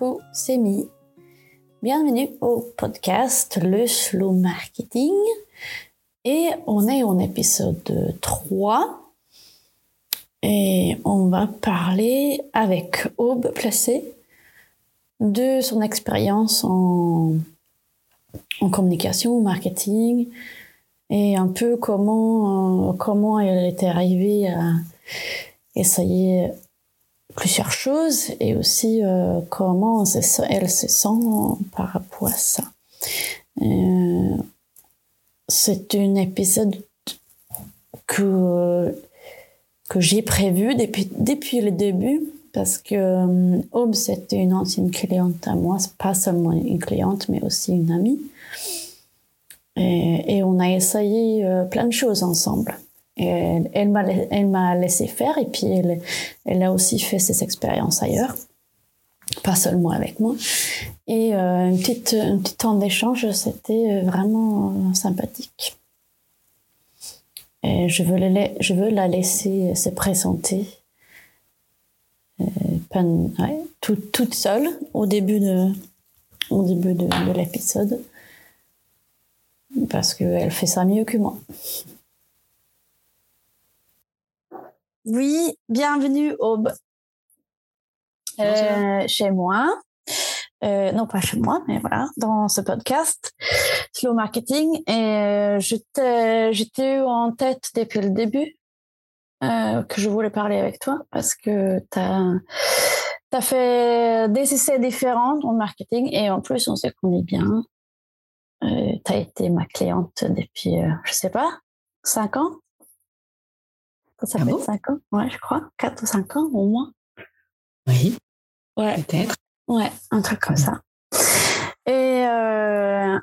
Coucou, c'est Mi. Bienvenue au podcast Le Slow Marketing. Et on est en épisode 3. Et on va parler avec Aube Placé de son expérience en, en communication, marketing, et un peu comment, euh, comment elle était arrivée à essayer plusieurs choses et aussi euh, comment elle se sent par rapport à ça. Euh, c'est un épisode que, que j'ai prévu depuis, depuis le début parce que euh, Aube, c'était une ancienne cliente à moi, pas seulement une cliente, mais aussi une amie. Et, on a essayé euh, plein de choses ensemble. Elle, m'a, laissé faire et puis elle, a aussi fait ses expériences ailleurs, pas seulement avec moi. Et euh, une petite, un petit temps d'échange, c'était vraiment euh, sympathique. Je veux, la, laisser se présenter euh, toute seule au début de l'épisode parce qu'elle fait ça mieux que moi. Oui, bienvenue Aube. Euh, chez moi. Euh, non, pas chez moi, mais voilà, dans ce podcast, Slow Marketing. Et euh, j'étais eu en tête depuis le début euh, que je voulais parler avec toi parce que tu as, as, fait des essais différents en marketing et en plus, on se connaît bien. Euh, tu as été ma cliente depuis, je sais pas, cinq ans? Ça Ah fait bon? 5 ans, ouais, je crois. 4 ou 5 ans au moins. Oui, Ouais, peut-être. ouais, un truc comme ça. Et, euh,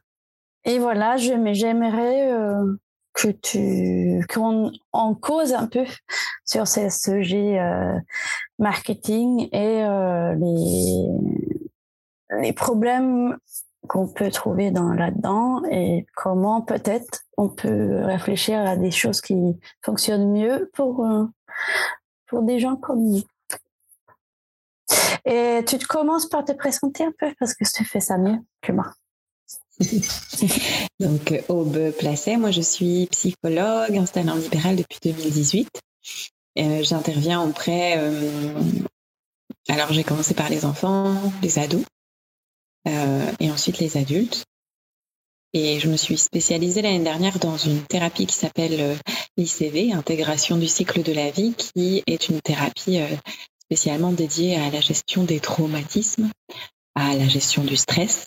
et voilà, j'aimerais euh, que tu qu'on on cause un peu sur ces sujets euh, marketing et les, les problèmes qu'on peut trouver dans là-dedans et comment peut-être on peut réfléchir à des choses qui fonctionnent mieux pour euh, pour des gens comme nous. Et tu te commences par te présenter un peu parce que tu fais ça mieux que moi. Donc, euh, Aube Placet, moi je suis psychologue installée en libéral depuis 2018. Euh, J'interviens auprès. alors, j'ai commencé par les enfants, les ados, euh, et ensuite les adultes. Et je me suis spécialisée l'année dernière dans une thérapie qui s'appelle euh, l'ICV, intégration du cycle de la vie, qui est une thérapie euh, spécialement dédiée à la gestion des traumatismes, à la gestion du stress,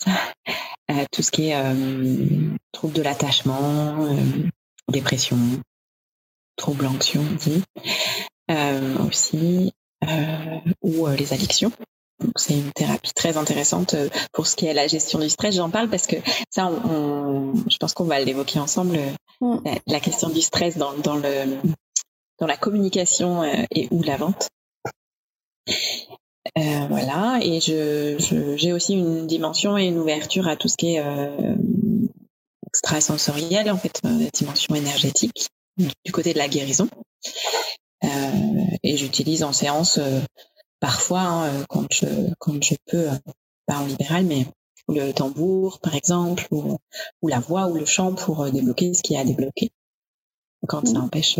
à tout ce qui est euh, trouble de l'attachement, dépression, trouble anxieux, dit, aussi, ou les addictions. C'est une thérapie très intéressante euh, pour ce qui est la gestion du stress. J'en parle parce que ça, on, on- je pense qu'on va l'évoquer ensemble. euh, Mm. La, la question du stress dans, dans le dans la communication euh, et ou la vente. Euh, voilà, et je je- j'ai aussi une dimension et une ouverture à tout ce qui est euh, extrasensoriel, en fait, la dimension énergétique du côté de la guérison. Euh, et j'utilise en séance parfois hein, euh, quand je quand je peux, euh, pas en libéral, mais le tambour par exemple, ou, ou la voix ou le chant pour euh, débloquer ce qui est à débloquer quand ça Mhm. empêche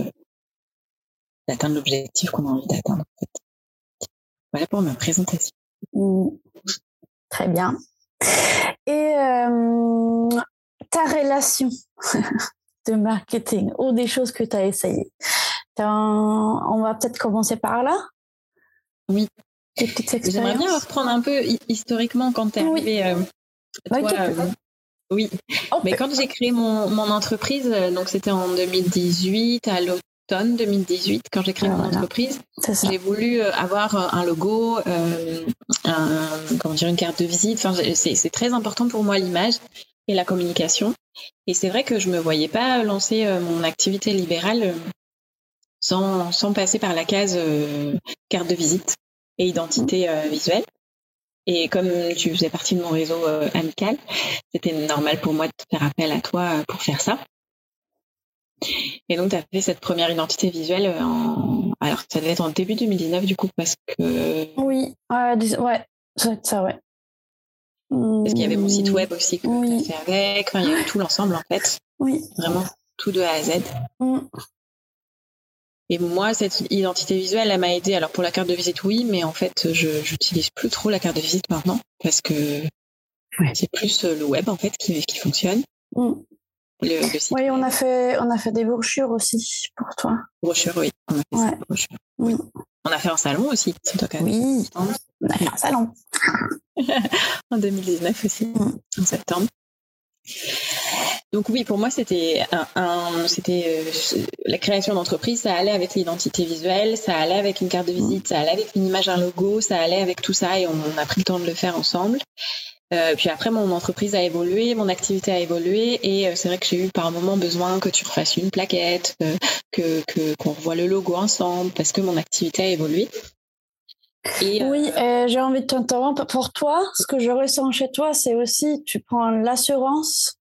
d'atteindre l'objectif qu'on a envie d'atteindre. En fait. Voilà pour ma présentation. Mm. Très bien. Et euh, ta relation de marketing ou des choses que tu as essayées. On va peut-être commencer par là? Oui. J'aimerais bien reprendre un peu hi- historiquement quand tu es Oui. arrivé. euh, toi, quelque- euh, oui, mais quand j'ai créé mon, mon entreprise, euh, donc c'était en 2018, à l'automne 2018, quand j'ai créé Ah, mon voilà. entreprise, j'ai voulu avoir un logo, euh, un, comment dire, une carte de visite. Enfin, c'est très important pour moi l'image et la communication. Et c'est vrai que je me voyais pas lancer mon activité libérale sans, sans passer par la case euh, carte de visite et identité euh, visuelle. Et comme tu faisais partie de mon réseau euh, amical, c'était normal pour moi de faire appel à toi euh, pour faire ça. Et donc, tu as fait cette première identité visuelle euh, en... Alors, ça devait être en début 2019, du coup, parce que... Oui, ouais, dis- ouais, ça, ouais. Parce qu'il y avait mon site web aussi que oui. fait avec. Enfin, il y avait tout l'ensemble en fait. Oui. Vraiment tout de A à Z. Mm. Et moi, cette identité visuelle, elle m'a aidé. Alors pour la carte de visite, oui, mais en fait, je n'utilise plus trop la carte de visite maintenant parce que c'est plus euh, le web en fait qui, qui fonctionne. Mm. Le, site oui, on a fait on a fait des brochures aussi pour toi. Brochures, oui. On a fait, brochures. Oui. On a fait un salon aussi. Oui. On a fait un salon. en 2019 aussi, mm. en septembre. Donc oui, pour moi, c'était euh, la création d'entreprise, ça allait avec l'identité visuelle, ça allait avec une carte de visite, ça allait avec une image, un logo, ça allait avec tout ça et on, a pris le temps de le faire ensemble. Euh, puis après, mon entreprise a évolué, mon activité a évolué, et euh, c'est vrai que j'ai eu par moment besoin que tu refasses une plaquette, que qu'on revoie le logo ensemble, parce que mon activité a évolué. Oui, j'ai envie de t'interrompre. Pour toi, ce que je ressens chez toi, c'est aussi tu prends l'assurance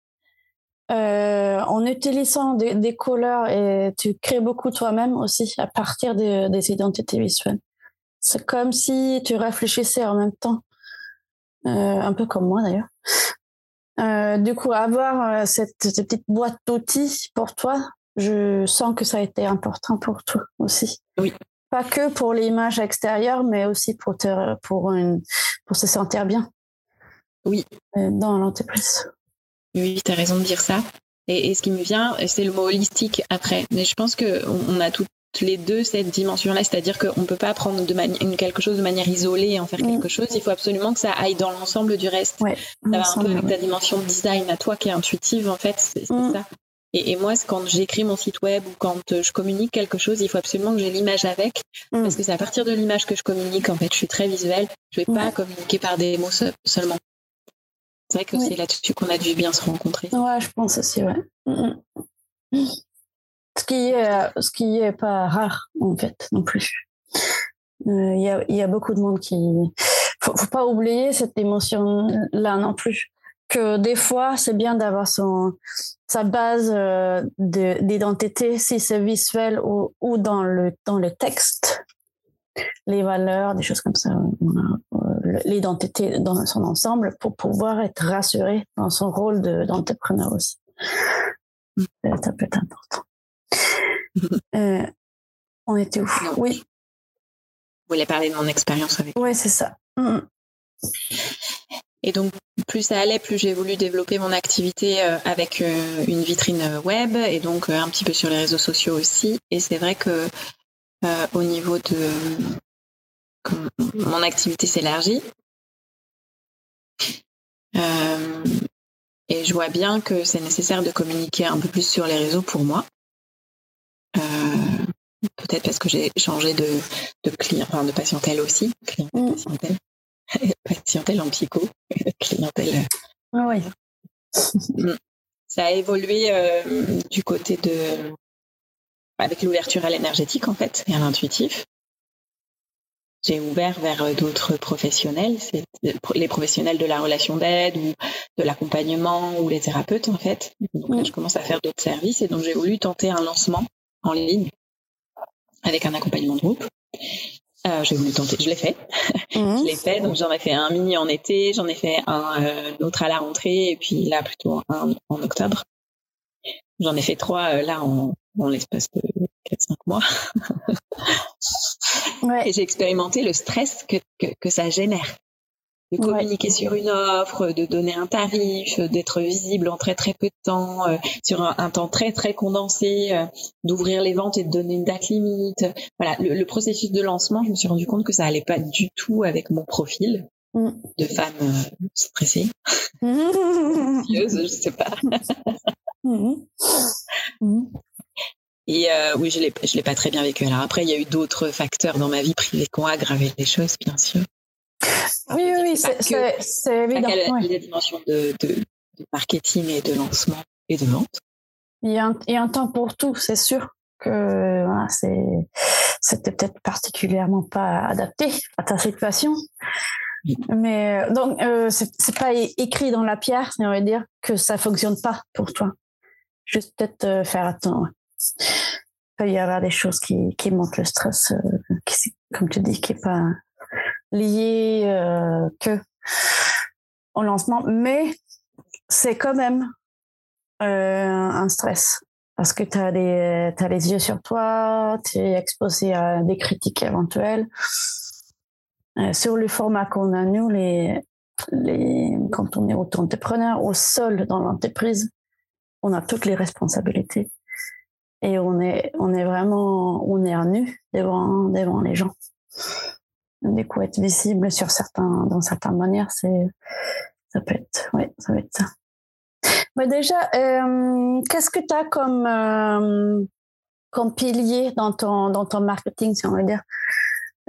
euh, en utilisant des, des, couleurs et tu crées beaucoup toi-même aussi à partir des identités visuelles. C'est comme si tu réfléchissais en même temps, euh, un peu comme moi d'ailleurs. Euh, du coup, avoir cette, cette petite boîte d'outils pour toi, je sens que ça a été important pour toi aussi. Oui. Pas que pour l'image extérieure, mais aussi pour te, pour une, pour se sentir bien. Oui. Dans l'entreprise. Oui, tu as raison de dire ça. Et, ce qui me vient, c'est le mot holistique après. Mais je pense qu'on on a toutes les deux cette dimension-là, c'est-à-dire qu'on ne peut pas prendre de quelque chose de manière isolée et en faire quelque mm. chose. Il faut absolument que ça aille dans l'ensemble du reste. Ouais, ça va un peu avec ta dimension de design à toi qui est intuitive, en fait. C'est mm. ça. Et, et, moi, quand j'écris mon site web ou quand je communique quelque chose, il faut absolument que j'ai l'image avec, mm. parce que c'est à partir de l'image que je communique. En fait, je suis très visuelle. Je vais pas communiquer par des mots seulement. C'est vrai que c'est là-dessus qu'on a dû bien se rencontrer. Ouais, je pense aussi, ouais. Mm, mm. Ce qui est, euh, ce qui est pas rare, en fait, non plus. Euh, il y, a, y, a, beaucoup de monde qui. Faut, faut pas oublier cette émotion-là non plus. Que des fois, c'est bien d'avoir son sa base euh, d'identité, si c'est visuel ou, ou dans le dans le texte, les valeurs, des choses comme ça l'identité dans son ensemble pour pouvoir être rassuré dans son rôle d'entrepreneur aussi. Ça peut être important. Euh, on était où? Oui. Vous voulez parler de mon expérience avec Oui, c'est ça. Mm. Et donc, plus ça allait, plus j'ai voulu développer mon activité euh, avec euh, une vitrine web et donc un petit peu sur les réseaux sociaux aussi. Et c'est vrai que au niveau de mon activité s'élargit. Euh, et je vois bien que c'est nécessaire de communiquer un peu plus sur les réseaux pour moi. Euh, peut-être parce que j'ai changé de, de client, enfin de patientèle aussi, clientèle, patientèle, patientèle en psycho, clientèle. Ah oui. Mm. Ça a évolué euh, du côté de avec l'ouverture à l'énergétique en fait et à l'intuitif j'ai ouvert vers euh, d'autres professionnels, c'est euh, les professionnels de la relation d'aide ou de l'accompagnement ou les thérapeutes en fait. Donc là, je commence à faire d'autres services et donc j'ai voulu tenter un lancement en ligne avec un accompagnement de groupe. Euh, j'ai voulu tenter, je l'ai fait. Mmh. je l'ai fait, donc j'en ai fait un mini en été, j'en ai fait un euh, autre à la rentrée et puis là plutôt un en octobre. J'en ai fait trois là en, en l'espace de 4-5 mois. Et j'ai expérimenté le stress que, que, ça génère. De communiquer sur une offre, de donner un tarif, d'être visible en très très peu de temps, euh, sur un, temps très très condensé, euh, d'ouvrir les ventes et de donner une date limite. Voilà, le, processus de lancement, je me suis rendu compte que ça allait pas du tout avec mon profil mm. de femme euh, stressée, je sais pas. Mm. Et euh, oui, je je l'ai pas très bien vécu. Alors après, il y a eu d'autres facteurs dans ma vie privée qui ont aggravé les choses, bien sûr. Oui, oui, oui, c'est, évident. Il y a des dimensions de, de, de, marketing et de lancement et de vente. Il y a un, il y a un temps pour tout, c'est sûr que voilà, c'était peut-être particulièrement pas adapté à ta situation. Mais euh, donc, euh, c'est, pas écrit dans la pierre, on va dire, que ça fonctionne pas pour toi. Juste peut-être euh, faire attention peut y avoir des choses qui, qui montent le stress, euh, qui, comme tu dis, qui n'est pas lié euh, que au lancement, mais c'est quand même euh, un stress parce que tu as, as, les yeux sur toi, tu es exposé à des critiques éventuelles. Euh, sur le format qu'on a, nous, les, les, quand on est auto-entrepreneur, au sol dans l'entreprise, on a toutes les responsabilités. Et on est, on est vraiment, on est nu devant, devant les gens. Du coup, être visible sur certains, dans certaines manières, c'est, ça peut être, oui, ça va être ça. Mais déjà, euh, qu'est-ce que tu as comme, euh, comme pilier dans ton, dans ton marketing, si on veut dire?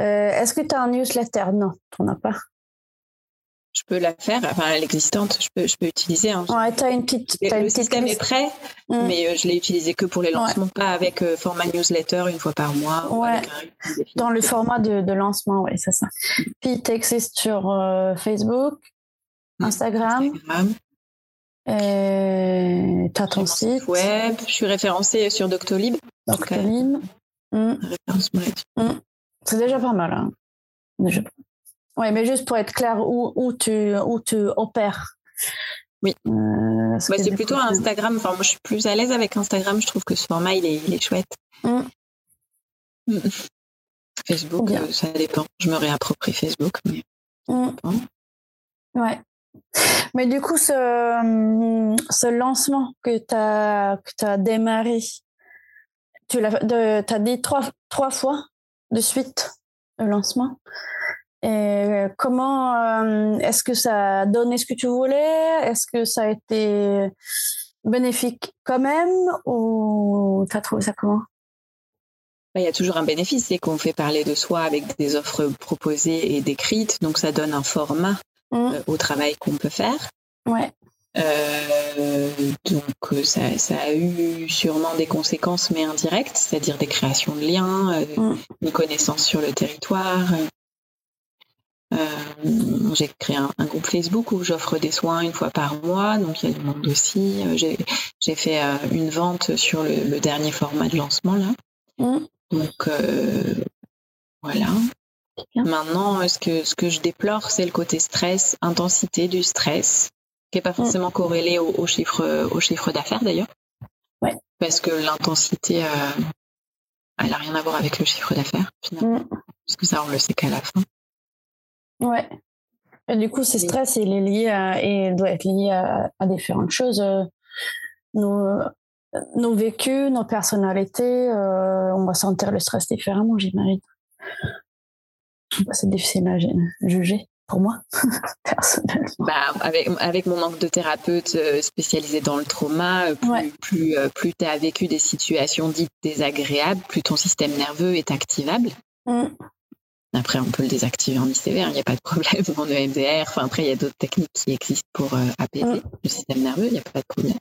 Euh, est-ce que tu as un newsletter? Non, tu n'en as pas. Je peux la faire, enfin l'existante, je peux, je peux utiliser. Hein. Ouais, as une petite. As le système est prêt, mm. mais je l'ai utilisé que pour les lancements, pas avec format newsletter une fois par mois. Ouais. Dans le format de, de lancement, oui, c'est ça. Puis tu existes sur Facebook, mm. Instagram. Instagram. Et as ton site. Web, je suis référencée sur Doctolib. Doctolib. Mm. C'est déjà pas mal. Hein. Oui, mais juste pour être clair, où, où, tu, où tu opères. Oui. Euh, bah, c'est plutôt Instagram. Enfin, moi, je suis plus à l'aise avec Instagram. Je trouve que ce format, il est, il est chouette. Mm. Mm. Facebook, euh, ça dépend. Je me réapproprie Facebook. Mais... Mm. Ouais. Mais du coup, ce, ce lancement que tu as, as, démarré, tu l'as as dit trois, trois fois de suite le lancement. Et comment euh, est-ce que ça a donné ce que tu voulais? Est-ce que ça a été bénéfique quand même? Ou tu as trouvé ça comment? Bah, il y a toujours un bénéfice, c'est qu'on fait parler de soi avec des offres proposées et décrites, donc ça donne un format mmh. euh, au travail qu'on peut faire. Ouais. Euh, donc euh, ça, ça, a eu sûrement des conséquences, mais indirectes, c'est-à-dire des créations de liens, euh, mm. une connaissance sur le territoire. Euh, j'ai créé un, un, groupe Facebook où j'offre des soins une fois par mois, donc il y a du monde aussi. J'ai fait une vente sur le, le, dernier format de lancement là. Mm. Donc voilà. Maintenant, ce que, ce que je déplore, c'est le côté stress, intensité du stress qui n'est pas mm. forcément corrélé au, au, chiffre, au chiffre d'affaires d'ailleurs. Ouais. Parce que l'intensité, euh, elle n'a rien à voir avec le chiffre d'affaires, finalement. Mm. Parce que ça, on le sait qu'à la fin. Ouais. Et du coup, ce stress, il est lié à, et doit être lié à, à différentes choses. Euh, nos, nos vécus, nos personnalités, euh, on va sentir le stress différemment, j'imagine. C'est difficile à juger pour moi, personnellement. Bah, avec, avec mon manque de thérapeute euh, spécialisé dans le trauma, euh, plus, plus, euh, plus tu as vécu des situations dites désagréables, plus ton système nerveux est activable. Mm. Après, on peut le désactiver en ICV, il n'y a pas de problème, en EMDR. Enfin, après, il y a d'autres techniques qui existent pour apaiser mm. le système nerveux, il n'y a pas de problème.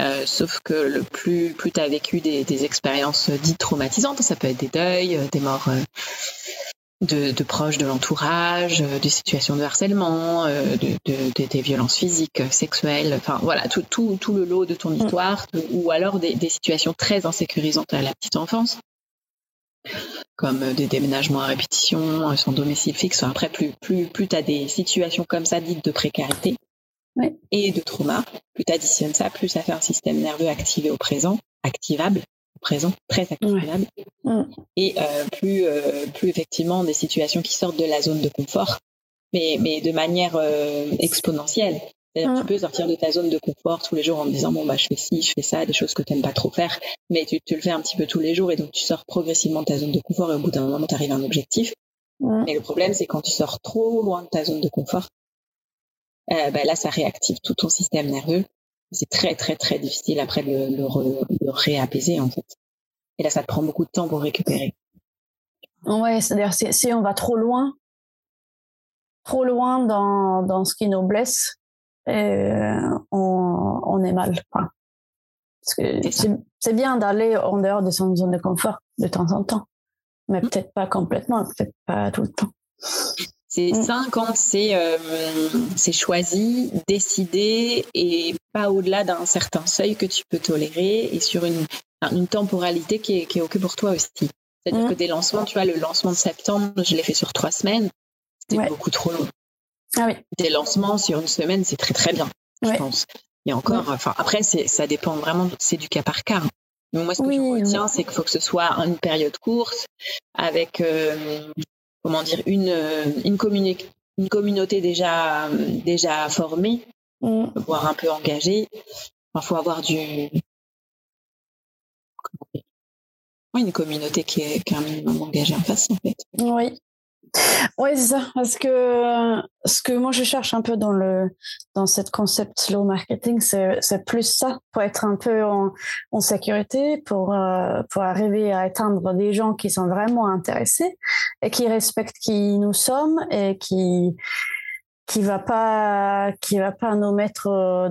Euh, sauf que le plus, plus tu as vécu des, des, expériences dites traumatisantes, ça peut être des deuils, des morts de, de, proches de l'entourage, euh, des situations de harcèlement, euh, de, de, des violences physiques, euh, sexuelles, enfin voilà, tout, tout, tout le lot de ton mm. histoire, ou alors des, des, situations très insécurisantes à la petite enfance, comme des déménagements à répétition, sans domicile fixe. Après, plus, plus, plus tu as des situations comme ça dites de précarité et de trauma, plus tu additionnes ça, plus ça fait un système nerveux activé au présent, activable, présent, très activable. Et euh, plus, euh, plus effectivement des situations qui sortent de la zone de confort, mais, mais de manière euh, exponentielle. Mm. Tu peux sortir de ta zone de confort tous les jours en te disant bon bah je fais ci, je fais ça, des choses que tu n'aimes pas trop faire, mais tu, tu, le fais un petit peu tous les jours et donc tu sors progressivement de ta zone de confort et au bout d'un moment tu arrives à un objectif. Mm. Mais le problème c'est quand tu sors trop loin de ta zone de confort, euh, bah, là ça réactive tout ton système nerveux c'est très très très difficile après de le, réapaiser en fait. Et là, ça te prend beaucoup de temps pour récupérer. Ouais, c'est-à-dire si, on va trop loin, trop loin dans, dans ce qui nous blesse, on, on est mal. Parce que c'est bien d'aller en dehors de son zone de confort de temps en temps, mais mmh. peut-être pas complètement, peut-être pas tout le temps. C'est mm. sain quand c'est euh, c'est choisi, décidé et pas au-delà d'un certain seuil que tu peux tolérer et sur une, une temporalité qui est, qui est OK pour toi aussi. C'est-à-dire mm. que des lancements, tu vois, le lancement de septembre, je l'ai fait sur trois semaines, c'était beaucoup trop long. Ah oui. Des lancements sur une semaine, c'est très très bien, je pense. Et encore, enfin après, ça dépend vraiment, c'est du cas par cas. Donc moi, ce que je retiens, c'est qu'il faut que ce soit une période courte, avec euh, comment dire une une, une communauté déjà déjà formée, mm. voire un peu engagée. Il faut avoir du une communauté qui est, qui est un minimum engagée en face, en fait. Oui, oui, c'est ça. Parce que ce que moi je cherche un peu dans le dans cette concept slow marketing, c'est plus ça pour être un peu en, en sécurité, pour euh, pour arriver à atteindre des gens qui sont vraiment intéressés et qui respectent qui nous sommes et qui qui va pas qui va pas nous mettre euh,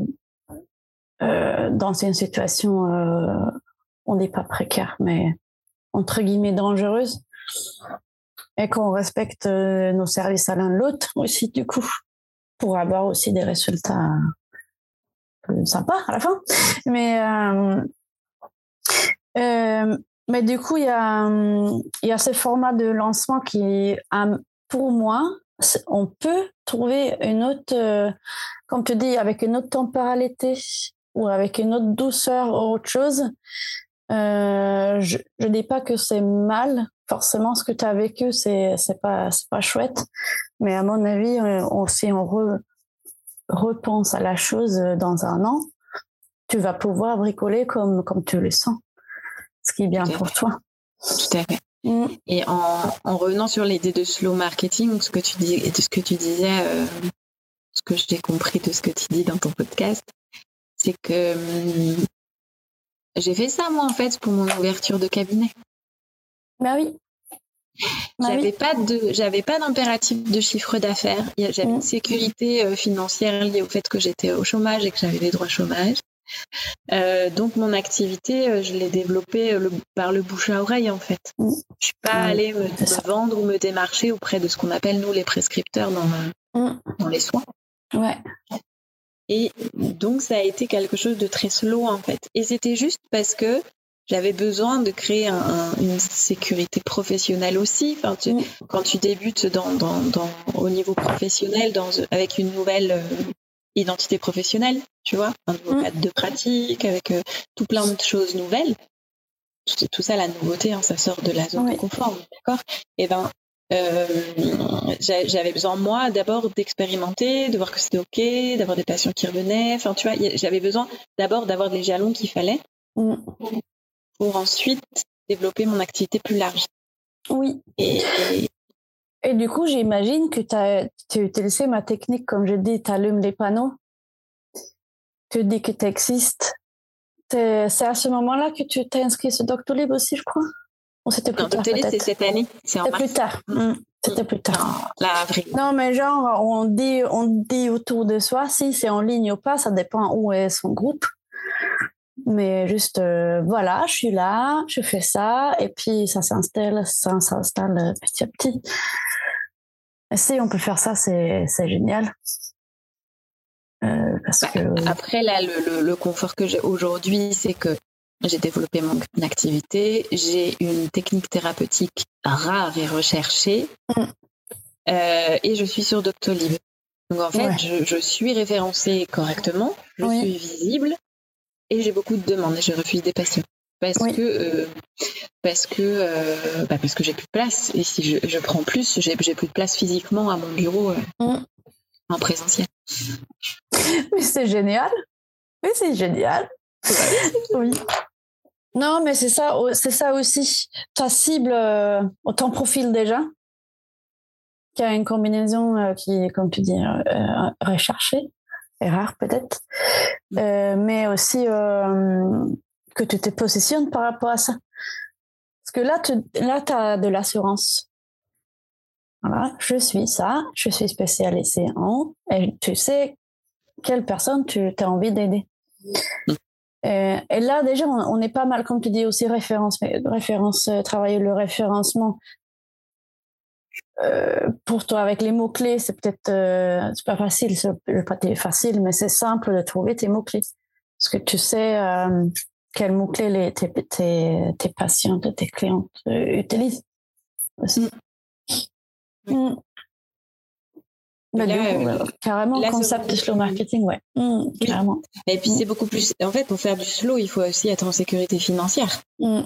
euh dans une situation euh, on n'est pas précaire mais entre guillemets dangereuse et qu'on respecte euh, nos services à l'un l'autre aussi du coup pour avoir aussi des résultats sympas à la fin. Mais euh, euh, mais du coup il y a y a ce format de lancement qui pour moi on peut trouver une autre comme tu dis avec une autre temporalité ou avec une autre douceur ou autre chose. Je ne dis pas que c'est mal forcément ce que tu as vécu c'est c'est pas c'est pas chouette. Mais à mon avis euh, on, si on repense à la chose euh, dans un an tu vas pouvoir bricoler comme comme tu le sens ce qui est bien pour toi. Tout à fait. Mm. et en, en, revenant sur l'idée de slow marketing ce que tu dis ce que tu disais euh, ce que j'ai compris de ce que tu dis dans ton podcast c'est que hum, j'ai fait ça moi en fait pour mon ouverture de cabinet. Bah oui. Bah j'avais pas de, j'avais pas d'impératif de chiffre d'affaires. J'avais une mm. sécurité euh, financière liée au fait que j'étais au chômage et que j'avais des droits chômage. Euh, donc mon activité, euh, je l'ai développée par le bouche à oreille en fait. Mm. Je suis pas allée me, vendre ou me démarcher auprès de ce qu'on appelle nous les prescripteurs dans, mm. dans les soins. Ouais. Et donc ça a été quelque chose de très slow en fait. Et c'était juste parce que j'avais besoin de créer un, une sécurité professionnelle aussi. Enfin, tu, mm. Quand tu débutes dans, dans, dans, au niveau professionnel, dans, avec une nouvelle euh, identité professionnelle, tu vois, un nouveau mm. cadre de pratique, avec euh, tout plein de choses nouvelles. Tout, tout ça, la nouveauté, hein, ça sort de la zone de confort, d'accord? Et eh ben, euh, j'avais besoin moi d'abord d'expérimenter, de voir que c'était ok, d'avoir des patients qui revenaient. Enfin, tu vois, j'avais besoin d'abord d'avoir les jalons qu'il fallait. Pour ensuite développer mon activité plus large. Oui. Et, et, du coup, j'imagine que tu as utilisé ma technique, comme je dis, tu allumes les panneaux, tu dis que tu existes. C'est à ce moment-là que tu t'es inscrit sur Doctolib aussi, je crois? Ou c'était plus tard c'est cette année. C'était plus tard. Mm. Mm. C'était plus tard. Non, non, mais genre, on dit, on dit autour de soi, si c'est en ligne ou pas, ça dépend où est son groupe. Mais juste, euh, voilà, je suis là, je fais ça, et puis ça s'installe, ça s'installe petit à petit. Et si on peut faire ça, c'est génial. Euh, parce bah, que... Après, là, le, le, confort que j'ai aujourd'hui, c'est que j'ai développé mon activité, j'ai une technique thérapeutique rare et recherchée, mm. euh, et je suis sur Doctolib. Donc en fait, je, je, suis référencée correctement, je suis visible, et j'ai beaucoup de demandes et je refuse des patients parce que euh, parce que euh, bah parce que j'ai plus de place et si je, je prends plus j'ai plus de place physiquement à mon bureau euh, mm. en présentiel. Mais c'est génial. Oui, c'est génial. oui. Non, mais c'est ça, c'est ça aussi. Ta cible, ton profil déjà, qui a une combinaison qui est, comme tu dis, recherchée rare peut-être, mm. euh, mais aussi euh, que tu te positionnes par rapport à ça. Parce que là, tu là, as de l'assurance. Voilà, je suis ça, je suis spécialisée en, et tu sais quelle personne tu as envie d'aider. Mm. Euh, et, là, déjà, on, est pas mal, comme tu dis, aussi référence, référence, travailler le référencement. Euh, pour toi, avec les mots-clés, c'est peut-être euh, c'est pas facile, c'est pas facile, mais c'est simple de trouver tes mots-clés. Parce que tu sais euh, quels mots-clés tes, tes, tes patientes, tes clientes utilisent aussi. Mm. Mm. Carrément, le concept de slow marketing, ouais. Mmh, carrément. Et puis, c'est beaucoup plus. En fait, pour faire du slow, il faut aussi être en sécurité financière. Mmh.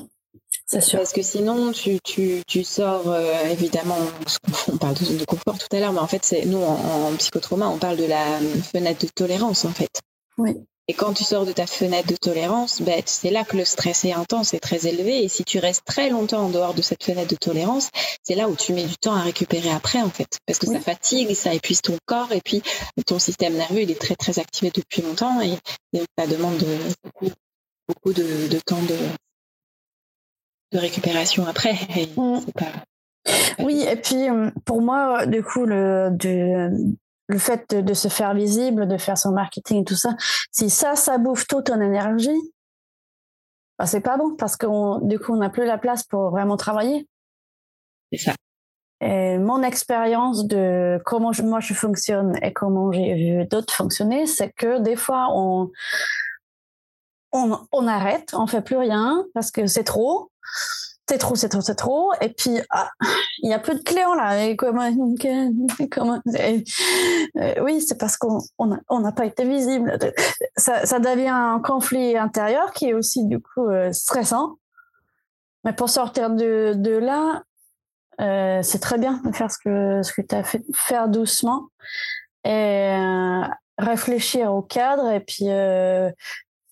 Sûr. Parce que sinon, tu, tu, tu sors, euh, évidemment, on parle de, de, confort tout à l'heure, mais en fait, c'est nous, en, en, psychotrauma, on parle de la fenêtre de tolérance, en fait. Oui. Et quand tu sors de ta fenêtre de tolérance, ben, c'est là que le stress est intense et très élevé. Et si tu restes très longtemps en dehors de cette fenêtre de tolérance, c'est là où tu mets du temps à récupérer après, en fait. Parce que ça fatigue, ça épuise ton corps et puis ton système nerveux, il est très, très activé depuis longtemps et, ça demande beaucoup, beaucoup de, de, temps de, de récupération après. Et mm. pas, oui, et puis euh, pour moi, du coup, le, de, le fait de, se faire visible, de faire son marketing et tout ça, si ça, ça bouffe toute ton énergie, bah, c'est pas bon parce que du coup, on n'a plus la place pour vraiment travailler. C'est ça. Et mon expérience de comment moi je fonctionne et comment j'ai vu d'autres fonctionner, c'est que des fois on, on, on arrête, on fait plus rien parce que c'est trop c'est trop, c'est trop, c'est trop. Et puis, ah, il n'y a plus de clients là. Et comment, comment euh, oui, c'est parce qu'on n'a on n'a pas été visible. Ça, devient un conflit intérieur qui est aussi du coup euh, stressant. Mais pour sortir de, de là, euh, c'est très bien de faire ce que, ce que tu as fait, faire doucement et réfléchir au cadre et puis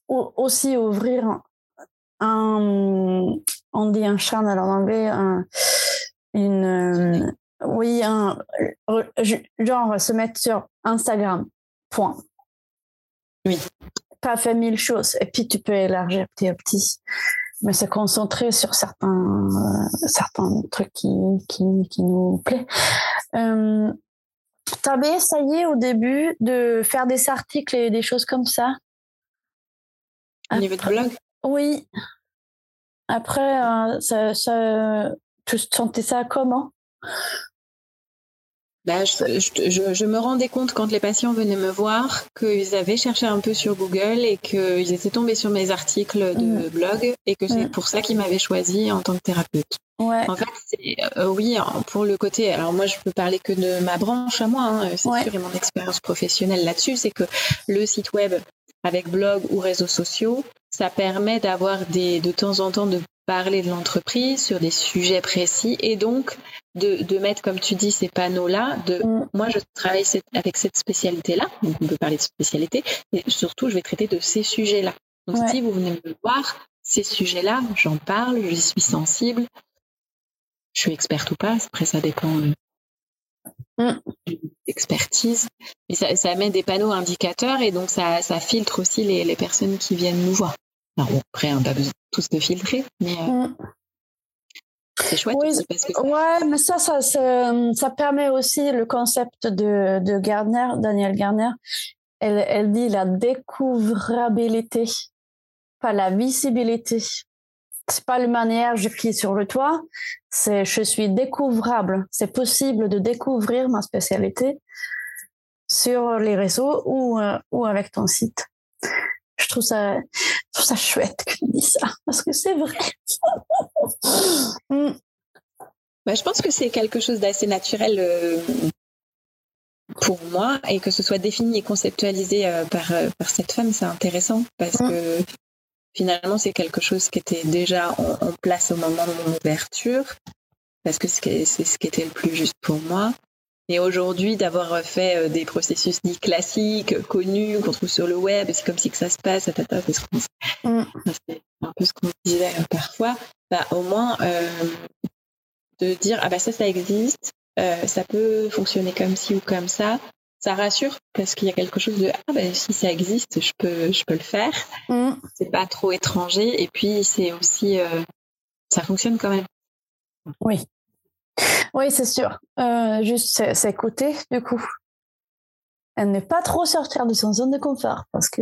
aussi ouvrir un, on dit un channel en anglais, un, une, euh, oui, un, genre se mettre sur Instagram, point. Oui. Pas fait mille choses, et puis tu peux élargir petit à petit, mais se concentrer sur certains, euh, certains trucs qui, qui, qui nous plaît. Euh, T'avais essayé au début de faire des articles et des choses comme ça? Au niveau de blog Oui. Après, euh, ça, ça, tu sentais ça comment? Bah, je, je, je, me rendais compte quand les patients venaient me voir qu'ils avaient cherché un peu sur Google et qu'ils étaient tombés sur mes articles de mm. blog et que c'est mm. pour ça qu'ils m'avaient choisi en tant que thérapeute. Ouais. En fait, euh, oui, pour le côté, alors moi je peux parler que de ma branche à moi, hein, c'est sûr, et mon expérience professionnelle là-dessus, c'est que le site web avec blog ou réseaux sociaux, ça permet d'avoir des, de temps en temps de parler de l'entreprise sur des sujets précis et donc de, de mettre, comme tu dis, ces panneaux-là. De mm. moi, je travaille avec cette spécialité-là, donc on peut parler de spécialité, et surtout, je vais traiter de ces sujets-là. Donc, si vous venez me voir, ces sujets-là, j'en parle, je suis sensible. Je suis experte ou pas, après ça dépend euh, mm. expertise. Mais ça, ça, met des panneaux indicateurs et donc ça, ça filtre aussi les, les personnes qui viennent nous voir. Alors après, on n'a pas besoin tous de filtrer, mais euh, mm. c'est chouette. Oui, parce que ouais, mais ça, ça, ça, permet aussi le concept de, de Gardner, Daniel Gardner. Elle, elle dit la découvrabilité, pas la visibilité. C'est pas la manière j'écris sur le toit, c'est je suis découvrable. C'est possible de découvrir ma spécialité sur les réseaux ou, euh, ou avec ton site je trouve ça, je trouve ça chouette que tu dis ça, parce que c'est vrai. Mm. bah, je pense que c'est quelque chose d'assez naturel euh, pour moi, et que ce soit défini et conceptualisé euh, par, par cette femme, c'est intéressant, parce mm. que finalement, c'est quelque chose qui était déjà en, place au moment de mon ouverture, parce que c'est ce qui était le plus juste pour moi. Et aujourd'hui, d'avoir fait euh, des processus dits classiques, connus, qu'on trouve sur le web, c'est comme si que ça se passe, c'est mm. un peu ce qu'on disait euh, parfois, bah, au moins euh, de dire, ah bah ça, ça existe, euh, ça peut fonctionner comme ci ou comme ça, ça rassure parce qu'il y a quelque chose de, ah bah si ça existe, je peux, je peux le faire, mm. c'est pas trop étranger, et puis c'est aussi, euh, ça fonctionne quand même. Oui, oui, c'est sûr. Euh, juste s'écouter, du coup. Elle n'est pas trop sortir de son zone de confort, parce que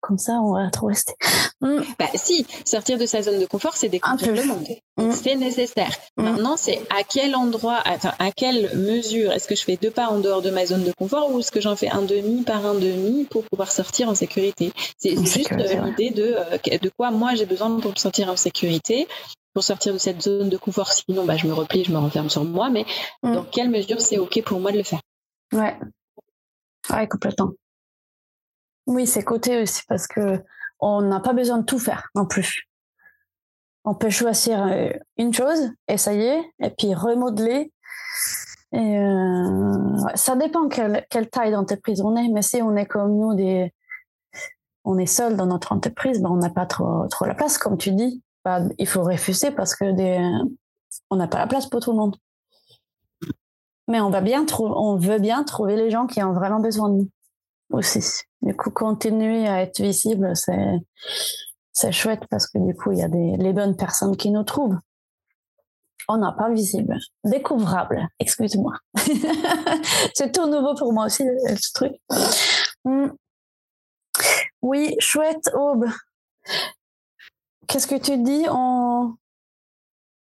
comme ça, on va trop rester. Mm. Bah, si, sortir de sa zone de confort, c'est découvrir le monde. Mm. C'est nécessaire. Mm. Maintenant, c'est à quel endroit, à quelle mesure est-ce que je fais deux pas en dehors de ma zone de confort ou est-ce que j'en fais un demi par un demi pour pouvoir sortir en sécurité? C'est juste euh, l'idée de, euh, de quoi moi j'ai besoin pour me sentir en sécurité pour sortir de cette zone de confort. Sinon, bah, je me replie, je me renferme sur moi. Mais dans quelle mesure c'est OK pour moi de le faire? Ouais. Complètement. Oui, c'est côté aussi parce que on n'a pas besoin de tout faire non plus. On peut choisir euh, une chose, essayer, et puis remodeler. Et euh, ça dépend quelle, quelle taille d'entreprise on est, mais si on est comme nous, des, on est seul dans notre entreprise, ben on n'a pas trop, trop la place, comme tu dis. Bah, il faut refuser parce que des, on n'a pas la place pour tout le monde. Mais on va bien on veut bien trouver les gens qui ont vraiment besoin de nous aussi. Du coup, continuer à être visible, c'est, c'est chouette parce que du coup, il y a des, les bonnes personnes qui nous trouvent. On n'a pas visible. Découvrable, excuse-moi. c'est tout nouveau pour moi aussi, ce truc. Hmm. Oui, chouette, Aube. Qu'est-ce que tu dis? On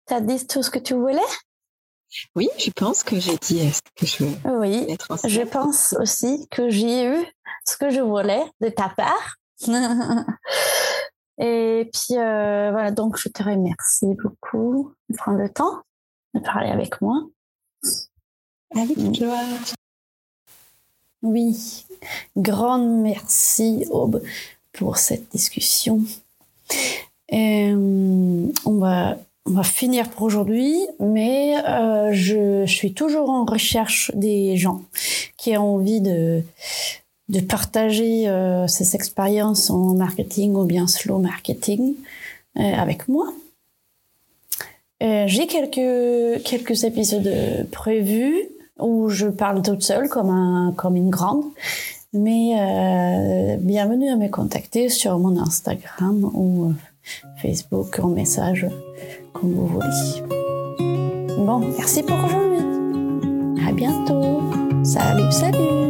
T'as dit tout ce que tu voulais? Oui, je pense que j'ai dit ce que je voulais. Oui, je pense aussi que j'ai eu ce que je voulais de ta part. Et puis euh, voilà, donc je te remercie beaucoup de prendre le temps de parler avec moi. Avec joie. Oui, grand merci Aube pour cette discussion. Et, euh, on va on va finir pour aujourd'hui, mais euh, je, suis toujours en recherche des gens qui ont envie de de partager euh, ces expériences en marketing ou bien slow marketing avec moi. J'ai quelques quelques épisodes prévus où je parle toute seule comme un comme une grande, mais euh, bienvenue à me contacter sur mon Instagram ou Facebook en message, vous voulez. Bon, merci pour aujourd'hui. À bientôt. Salut, salut.